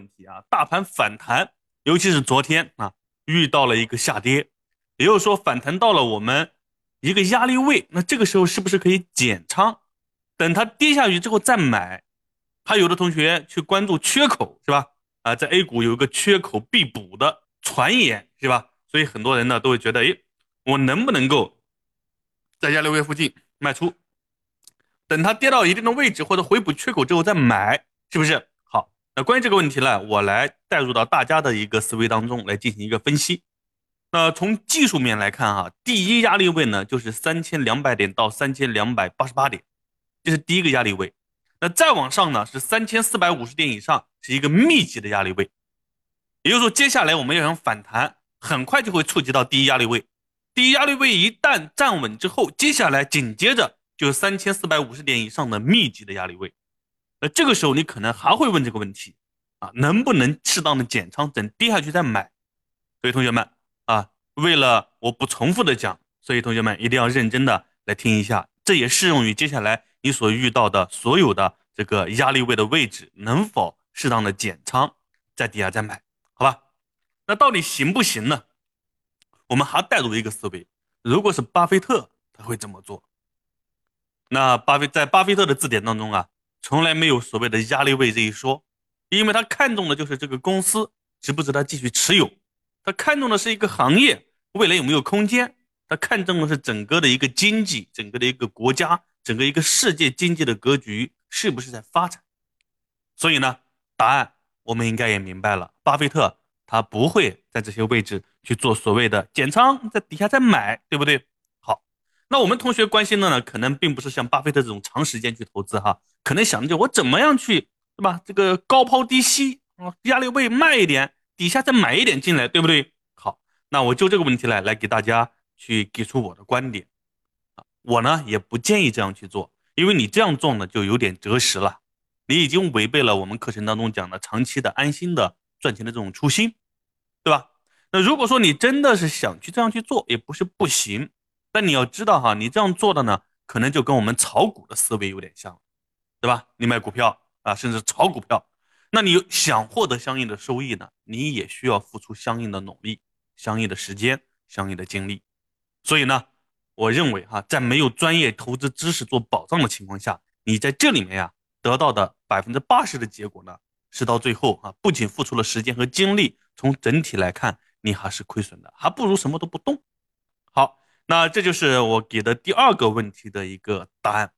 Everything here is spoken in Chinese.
问题啊，大盘反弹，尤其是昨天啊，遇到了一个下跌，也就是说反弹到了我们一个压力位，那这个时候是不是可以减仓，等它跌下去之后再买？还有的同学去关注缺口是吧？啊，在 A 股有一个缺口必补的传言是吧？所以很多人呢都会觉得，哎，我能不能够在压力位附近卖出，等它跌到一定的位置或者回补缺口之后再买，是不是？那关于这个问题呢，我来带入到大家的一个思维当中来进行一个分析。那从技术面来看哈，第一压力位呢就是三千两百点到三千两百八十八点，这是第一个压力位。那再往上呢是三千四百五十点以上，是一个密集的压力位。也就是说，接下来我们要想反弹，很快就会触及到第一压力位。第一压力位一旦站稳之后，接下来紧接着就是三千四百五十点以上的密集的压力位。那这个时候你可能还会问这个问题啊，能不能适当的减仓，等跌下去再买？所以同学们啊，为了我不重复的讲，所以同学们一定要认真的来听一下，这也适用于接下来你所遇到的所有的这个压力位的位置，能否适当的减仓，在底下再买？好吧，那到底行不行呢？我们还带入一个思维，如果是巴菲特，他会怎么做？那巴菲在巴菲特的字典当中啊，从来没有所谓的压力位这一说，因为他看重的就是这个公司值不值得继续持有，他看重的是一个行业未来有没有空间，他看重的是整个的一个经济，整个的一个国家，整个一个世界经济的格局是不是在发展？所以呢，答案。我们应该也明白了，巴菲特他不会在这些位置去做所谓的减仓，在底下再买，对不对？那我们同学关心的呢，可能并不是像巴菲特这种长时间去投资哈，可能想的就我怎么样去，对吧？这个高抛低吸啊，压力位卖一点，底下再买一点进来，对不对？好，那我就这个问题来来给大家去给出我的观点啊，我呢也不建议这样去做，因为你这样做呢就有点择时了。你已经违背了我们课程当中讲的长期的安心的赚钱的这种初心，对吧？那如果说你真的是想去这样去做，也不是不行。但你要知道哈，你这样做的呢，可能就跟我们炒股的思维有点像，对吧？你买股票啊，甚至炒股票，那你想获得相应的收益呢，你也需要付出相应的努力、相应的时间、相应的精力。所以呢，我认为哈，在没有专业投资知识做保障的情况下，你在这里面呀。得到的百分之八十的结果呢，是到最后啊，不仅付出了时间和精力，从整体来看，你还是亏损的，还不如什么都不动。好，那这就是我给的第二个问题的一个答案。